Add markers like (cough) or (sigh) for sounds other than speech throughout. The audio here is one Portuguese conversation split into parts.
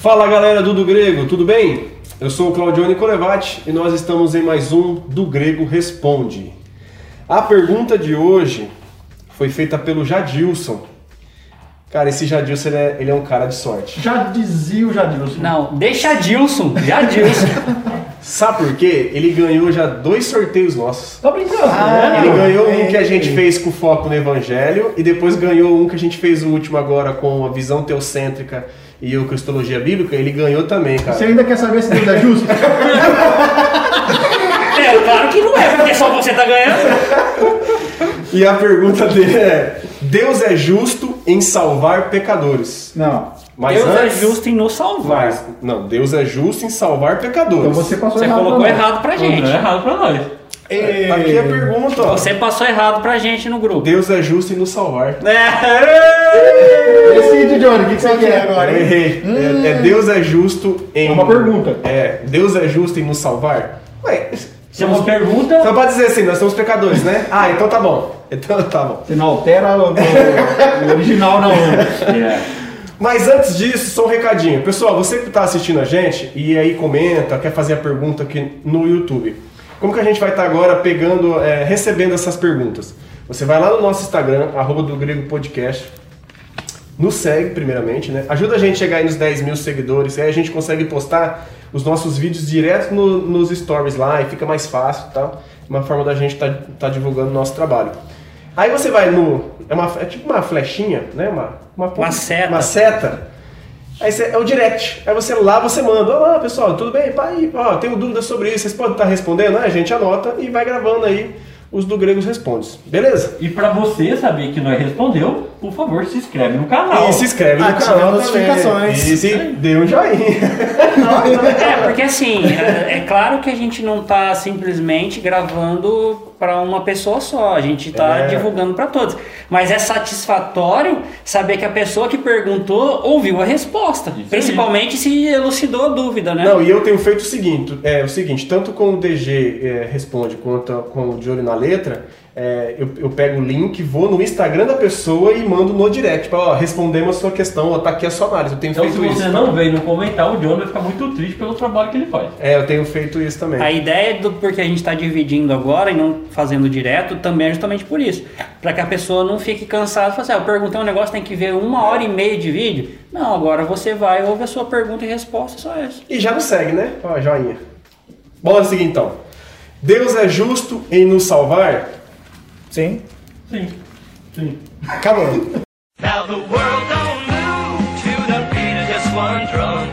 Fala galera do Do Grego, tudo bem? Eu sou o Claudione Colevati e nós estamos em mais um Do Grego Responde. A pergunta de hoje foi feita pelo Jadilson. Cara, esse Jadilson ele é, ele é um cara de sorte. Já dizia o Jadilson. Não, deixa Dilson, já Dilson. (laughs) Sabe por quê? Ele ganhou já dois sorteios nossos. Tá brincando, Ah, né? Ele ganhou um que a gente fez com foco no Evangelho e depois ganhou um que a gente fez o último agora com a visão teocêntrica e o Cristologia Bíblica. Ele ganhou também, cara. Você ainda quer saber se Deus é justo? (laughs) É, claro que não é, porque só você tá ganhando. E a pergunta dele é: Deus é justo em salvar pecadores? Não. Mas Deus antes- é justo em nos salvar. Mas, não, Deus é justo em salvar pecadores. Então você passou Você errado. colocou não. errado pra gente. Não é errado pra nós. É, Aqui a pergunta, ó. Você passou errado pra gente no grupo. Deus é justo em nos salvar. É. Decide, Johnny, o que, que você quer agora, Eu errei. É, é Deus é justo em. É uma pergunta. É, Deus é justo em nos salvar? Ué, Se é uma pergunta, só pra dizer assim, nós somos pecadores, né? Ah, então tá bom. Então tá bom. Você não altera o, o- o original, não. (laughs) é, Mas antes disso, só um recadinho. Pessoal, você que está assistindo a gente e aí comenta, quer fazer a pergunta aqui no YouTube. Como que a gente vai estar agora pegando, é, recebendo essas perguntas? Você vai lá no nosso Instagram, arroba do Grego Podcast. Nos segue, primeiramente, né? Ajuda a gente a chegar aí nos 10 mil seguidores. Aí a gente consegue postar os nossos vídeos direto no- nos stories lá e fica mais fácil, tá? Uma forma da gente estar tá, divulgando o nosso trabalho. Aí você vai no. É, uma, é tipo uma flechinha, né? Uma, uma, Uma seta. Uma seta. Aí você, é o direct. Aí você lá você manda. Olá pessoal, tudo bem? Pai, ó, tenho dúvidas sobre isso. Vocês podem estar respondendo? Aí a gente anota e vai gravando aí os do Gregos Respondes. Beleza? e pra você saber que nós respondeu, por favor, se inscreve no canal. E se inscreve no Ative canal notificações. E se dê um joinha. É, porque assim, é, é claro que a gente não tá simplesmente gravando para uma pessoa só, a gente tá É. divulgando para todos. Mas é satisfatório saber que a pessoa que perguntou ouviu a resposta, aí. principalmente se elucidou a dúvida, né? Não, e eu tenho feito o seguinte, é, o seguinte tanto com o DG é, Responde quanto com o De Olho na Letra, é, eu, eu pego o link, vou no Instagram da pessoa e mando no direct. Tipo, ó, respondemos a sua questão, ó, tá aqui a sua análise. Eu tenho Então, se feito você isso. não veio no comentar, o John vai ficar muito triste pelo trabalho que ele faz. É, eu tenho feito isso também. A ideia do porque a gente está dividindo agora e não fazendo direto também é justamente por isso. Para que a pessoa não fique cansada e fale assim, ah, eu perguntei um negócio, tem que ver uma hora e meia de vídeo. Não, agora você vai, ouve a sua pergunta e resposta, só essa. E já nos segue, né? Ó, joinha. Bora seguir então. Deus é justo em nos salvar? Sim. Sim. Sim. Acabou. Now the world don't move to the beat of just one drum.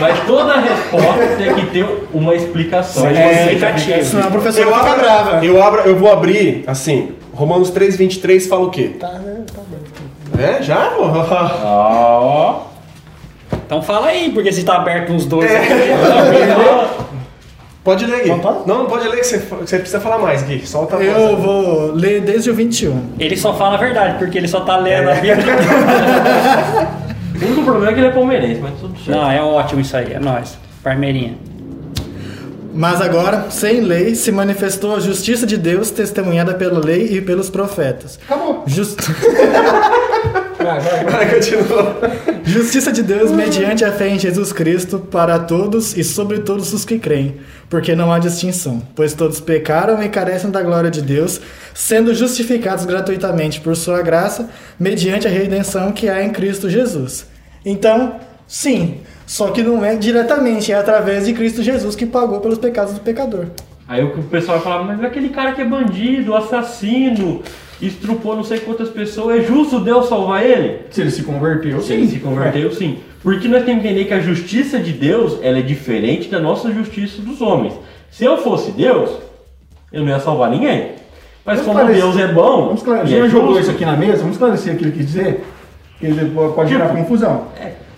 Mas toda resposta tem que ter uma explicação. É, explicativo. Senão a professora Eu abro, brava. eu abro, eu vou abrir assim. Romanos 3:23 fala o quê? Tá, né? Tá bom. É, já? pô? Ó. Então fala aí, porque se tá aberto uns dois É. aqui. Pode ler, Gui. Não pode? Não, pode ler que você, que você precisa falar mais, Gui. Solta a voz. Eu vou ler desde o 21. Ele só fala a verdade, porque ele só tá lendo a Bíblia. (laughs) O único problema é que ele é palmeirense, mas tudo certo. Não, é ótimo isso aí, é nóis. Parmeirinha. Mas agora, sem lei, se manifestou a justiça de Deus testemunhada pela lei e pelos profetas. Acabou. Just- (laughs) Vai, vai, vai. Vai, continua. Justiça de Deus mediante a fé em Jesus Cristo para todos e sobre todos os que creem, porque não há distinção, pois todos pecaram e carecem da glória de Deus, sendo justificados gratuitamente por sua graça, mediante a redenção que há em Cristo Jesus. Então, sim, só que não é diretamente, é através de Cristo Jesus que pagou pelos pecados do pecador. Aí o pessoal vai falar, mas aquele cara que é bandido, assassino, estrupou não sei quantas pessoas, é justo Deus salvar ele? Se ele se converteu, Se ele se converteu, sim. Porque nós temos que entender que a justiça de Deus ela é diferente da nossa justiça dos homens. Se eu fosse Deus, eu não ia salvar ninguém. Mas Vamos como esclarecer- Deus é bom, Vamos esclarecer. é Já jogou isso aqui na mesa? Vamos esclarecer o que ele quis dizer? Que ele pode gerar Tipo, confusão.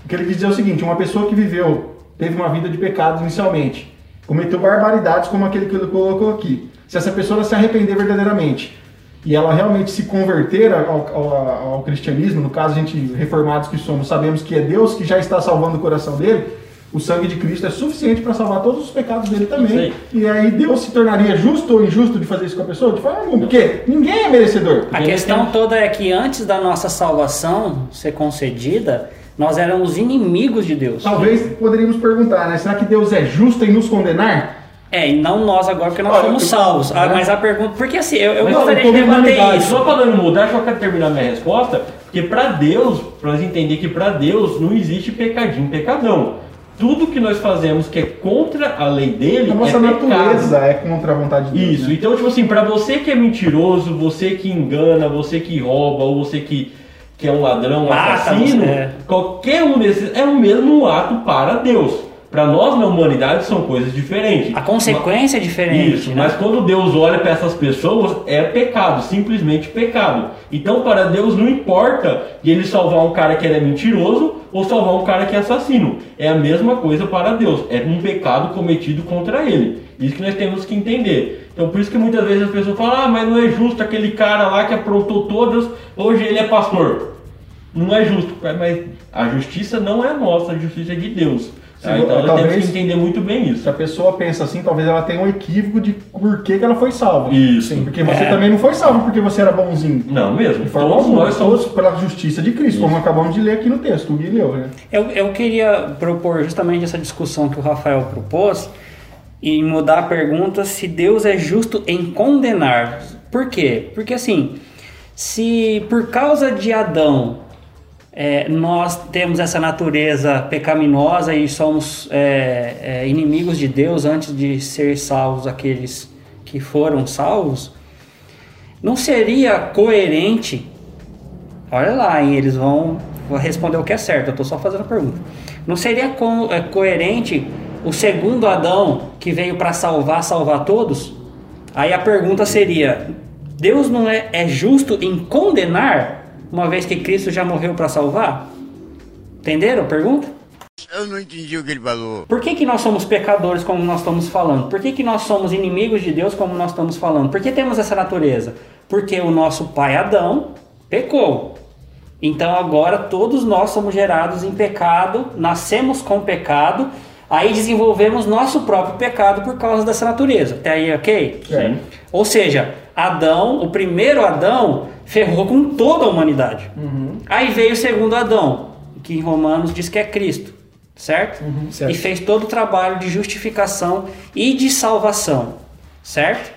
O que ele quis dizer é o seguinte: uma pessoa que viveu, teve uma vida de pecados inicialmente, cometeu barbaridades como aquele que ele colocou aqui. Se essa pessoa se arrepender verdadeiramente e ela realmente se converter ao, ao- ao cristianismo, no caso a gente reformados que somos, sabemos que é Deus que já está salvando o coração dele, o sangue de Cristo é suficiente para salvar todos os pecados dele também. E aí Deus se tornaria justo ou injusto de fazer isso com a pessoa? De forma alguma. Porque ninguém é merecedor. A questão toda é que antes da nossa salvação ser concedida, nós éramos inimigos de Deus. Talvez poderíamos perguntar, né? Será que Deus é justo em nos condenar? É, e não nós agora, porque nós Olha, salvos. Ah, né? mas a pergunta. Porque assim, eu, eu Mas gostaria de debater isso. Só para não mudar, só quero terminar minha resposta, porque para Deus, para nós entender que para Deus não existe pecadinho, pecadão. Tudo que nós fazemos que é contra a lei dele A nossa é natureza é contra a vontade de Deus. Isso, né? então tipo assim, para você que é mentiroso, você que engana, você que rouba, ou você que, que é um ladrão, um assassino, é. qualquer um desses é o mesmo ato para Deus. Para nós na humanidade são coisas diferentes. A consequência é diferente. Isso, né? mas quando Deus olha para essas pessoas, é pecado, simplesmente pecado. Então, para Deus não importa de ele salvar um cara que é mentiroso ou salvar um cara que é assassino. É a mesma coisa para Deus. É um pecado cometido contra ele. Isso que nós temos que entender. Então, por isso que muitas vezes as pessoas falam: ah, mas não é justo aquele cara lá que aprontou todas, hoje ele é pastor. Não é justo, mas a justiça não é nossa, a justiça é de Deus. Tá? Então, nós talvez- temos que entender muito bem Se isso. a pessoa pensa assim, talvez ela tenha um equívoco de por que, que ela foi salva. Isso. Sim, porque você É. também não foi salvo porque você era bonzinho. Não, mesmo. De forma Todos nós somos todos pela justiça de Cristo, como acabamos de ler aqui no texto, o Gui leu, né? Eu, eu queria propor justamente essa discussão que o Rafael propôs e mudar a pergunta se Deus é justo em condenar. Por quê? Porque assim, se por causa de Adão é, nós temos essa natureza pecaminosa e somos é, é, inimigos de Deus antes de ser salvos aqueles que foram salvos, não seria coerente Olha lá, hein? eles vão responder o que é certo, eu estou só fazendo a pergunta. Não seria co- é, coerente o segundo Adão que veio para salvar, salvar todos? Aí a pergunta seria: Deus não é, é justo em condenar, uma vez que Cristo já morreu para salvar? Entenderam a pergunta? Eu não entendi o que ele falou. Por que, que nós somos pecadores, como nós estamos falando? Por que, que nós somos inimigos de Deus, como nós estamos falando? Por que temos essa natureza? Porque o nosso pai Adão pecou. Então agora todos nós somos gerados em pecado, nascemos com pecado, aí desenvolvemos nosso próprio pecado por causa dessa natureza. Até aí, ok? Sim. Ou seja, Adão, o primeiro Adão, ferrou com toda a humanidade. Aí veio o segundo Adão, que em Romanos diz que é Cristo, certo? certo. E fez todo o trabalho de justificação e de salvação, certo?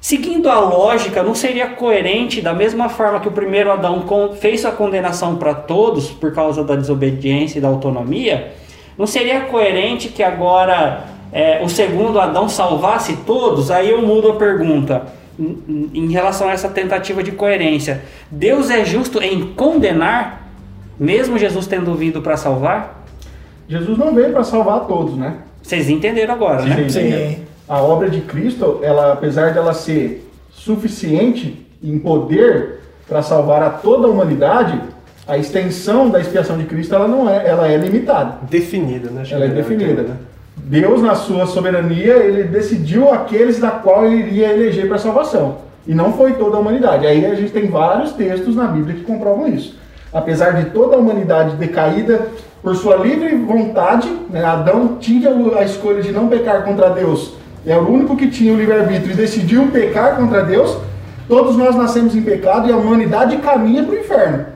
Seguindo a lógica, não seria coerente, da mesma forma que o primeiro Adão fez a condenação para todos por causa da desobediência e da autonomia, não seria coerente que agora é, o segundo Adão salvasse todos? Aí eu mudo a pergunta em- relação a essa tentativa de coerência. Deus é justo em condenar, mesmo Jesus tendo vindo para salvar? Jesus não veio para salvar a todos, né? Vocês entenderam agora, né? Sim. A obra de Cristo, ela, apesar de ela ser suficiente em poder para salvar a toda a humanidade, a extensão da expiação de Cristo ela não é, ela é limitada. Definida, né? Ela é melhor definida. né? Deus, na sua soberania, ele decidiu aqueles da qual ele iria eleger para salvação. E não foi toda a humanidade. Aí a gente tem vários textos na Bíblia que comprovam isso. Apesar de toda a humanidade decaída por sua livre vontade, né, Adão tinha a escolha de não pecar contra Deus. É o único que tinha o livre-arbítrio e decidiu pecar contra Deus. Todos nós nascemos em pecado e a humanidade caminha para o inferno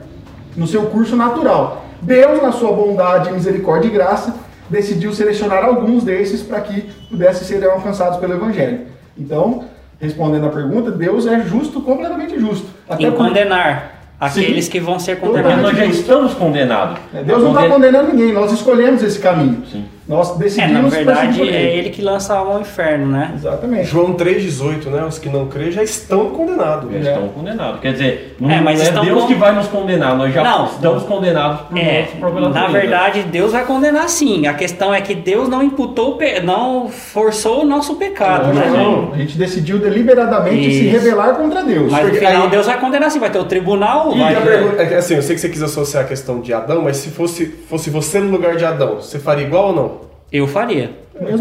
no seu curso natural. Deus, na sua bondade, misericórdia e graça, decidiu selecionar alguns desses para que pudessem ser alcançados pelo Evangelho. Então, respondendo à pergunta, Deus é justo, completamente justo. Em por- condenar aqueles Sim. que vão ser condenados. nós já estamos condenados. É, Deus não está Conde- condenando ninguém, nós escolhemos esse caminho. Sim. Nós É, na decidimos verdade, por é ele que lança a alma ao inferno, né? Exatamente. João 3,18, né? Os que não creem já estão condenados. Já estão condenados. Quer dizer, não É, é, mas estão Deus con- que vai nos condenar, nós já Não. estamos condenados por É, própria na verdade, Deus vai condenar sim. A questão é que Deus não imputou, não forçou o nosso pecado, né? Não, a gente decidiu deliberadamente se Isso. rebelar contra Deus. Mas no Porque final aí- Deus vai condenar sim. Vai ter o tribunal, E vai a pergunta, é assim, eu sei que você quis associar a questão de Adão, mas se fosse, fosse você no lugar de Adão, você faria igual ou não? Eu faria.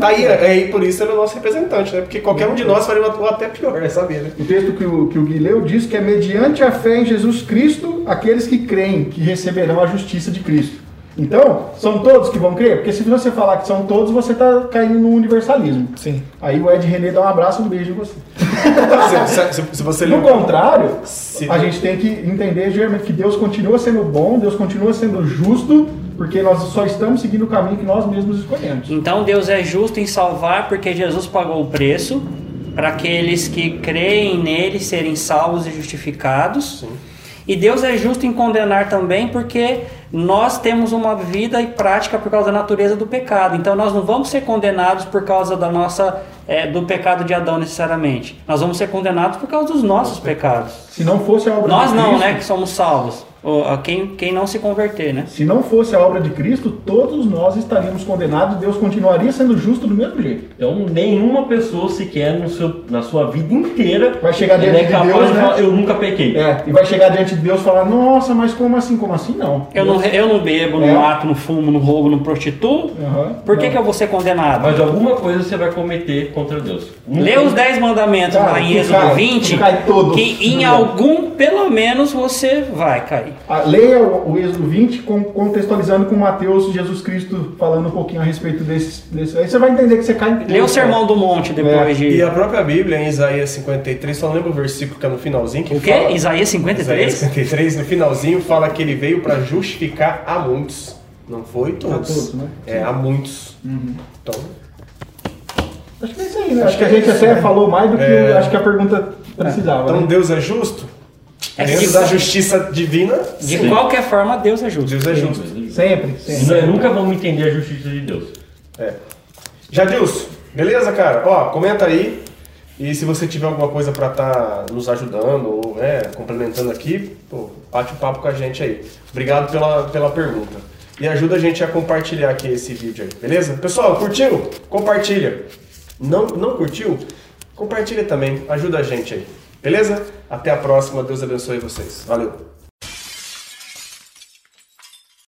Tá aí, é, aí por isso ele é o nosso representante, né? Porque qualquer um de nós faria uma, até pior, é saber, né? O texto que o, que o Gui leu diz que é mediante a fé em Jesus Cristo aqueles que creem que receberão a justiça de Cristo. Então, são todos que vão crer? Porque se você falar que são todos, você está caindo no universalismo. Sim. Aí o Ed René dá um abraço e um beijo em você. (laughs) se, se- se você No contrário, Se- a gente tem que entender geralmente que Deus continua sendo bom, Deus continua sendo justo, porque nós só estamos seguindo o caminho que nós mesmos escolhemos. Então Deus é justo em salvar porque Jesus pagou o preço para aqueles que creem nele serem salvos e justificados. E Deus é justo em condenar também porque nós temos uma vida e prática por causa da natureza do pecado. Então nós não vamos ser condenados por causa da nossa é, do pecado de Adão necessariamente. Nós vamos ser condenados por causa dos nossos pecados. Se não fosse a obra Nós não, Cristo, né, que somos salvos. A quem, quem não se converter, né? Se não fosse a obra de Cristo, todos nós estaríamos condenados, Deus continuaria sendo justo do mesmo jeito. Então, nenhuma pessoa sequer no seu, na sua vida inteira Vai chegar ele diante é de Deus, de né? falar, eu nunca pequei. É, e vai chegar diante de Deus e falar, nossa, mas como assim? Como assim? Não. Eu não, eu não bebo, não É. mato, não fumo, não roubo, não prostituo. Aham. Por que, Não. que eu vou ser condenado? Mas alguma coisa você vai cometer contra Deus. Não Lê os 10 mandamentos Cara, lá em Êxodo cai, 20, tu cai todos. que em algum, pelo menos, você vai cair. Ah, Leia o, Êxodo 20 com- contextualizando com Mateus, Jesus Cristo falando um pouquinho a respeito desse, desse. Aí você vai entender que você cai em Lê o Sermão do Monte depois É. de... E a própria Bíblia, em Isaías 53, só lembra o versículo que é no finalzinho que O quê? fala... Isaías Isaías 53? 53, no finalzinho, fala que ele veio para justificar a muitos. Não foi todos. A todos, né? É, a muitos. Então, Acho que é isso aí, né? Acho que a gente até falou mais do que É. acho que a pergunta precisava. então né? Deus é justo? É Dentro de- da justiça divina, De Sim. qualquer forma, Deus é justo. Deus é justo. Sempre, sempre. nós nunca vamos entender a justiça de Deus. É. Jadilson, beleza, cara? Ó, comenta aí. E se você tiver alguma coisa pra estar nos ajudando ou é, complementando aqui, pô, bate um papo com a gente aí. Obrigado pela, pela pergunta. E ajuda a gente a compartilhar aqui esse vídeo aí, beleza? Pessoal, curtiu? Compartilha. Não, não curtiu? Compartilha também. Ajuda a gente aí. Beleza? Até a próxima. Deus abençoe vocês. Valeu.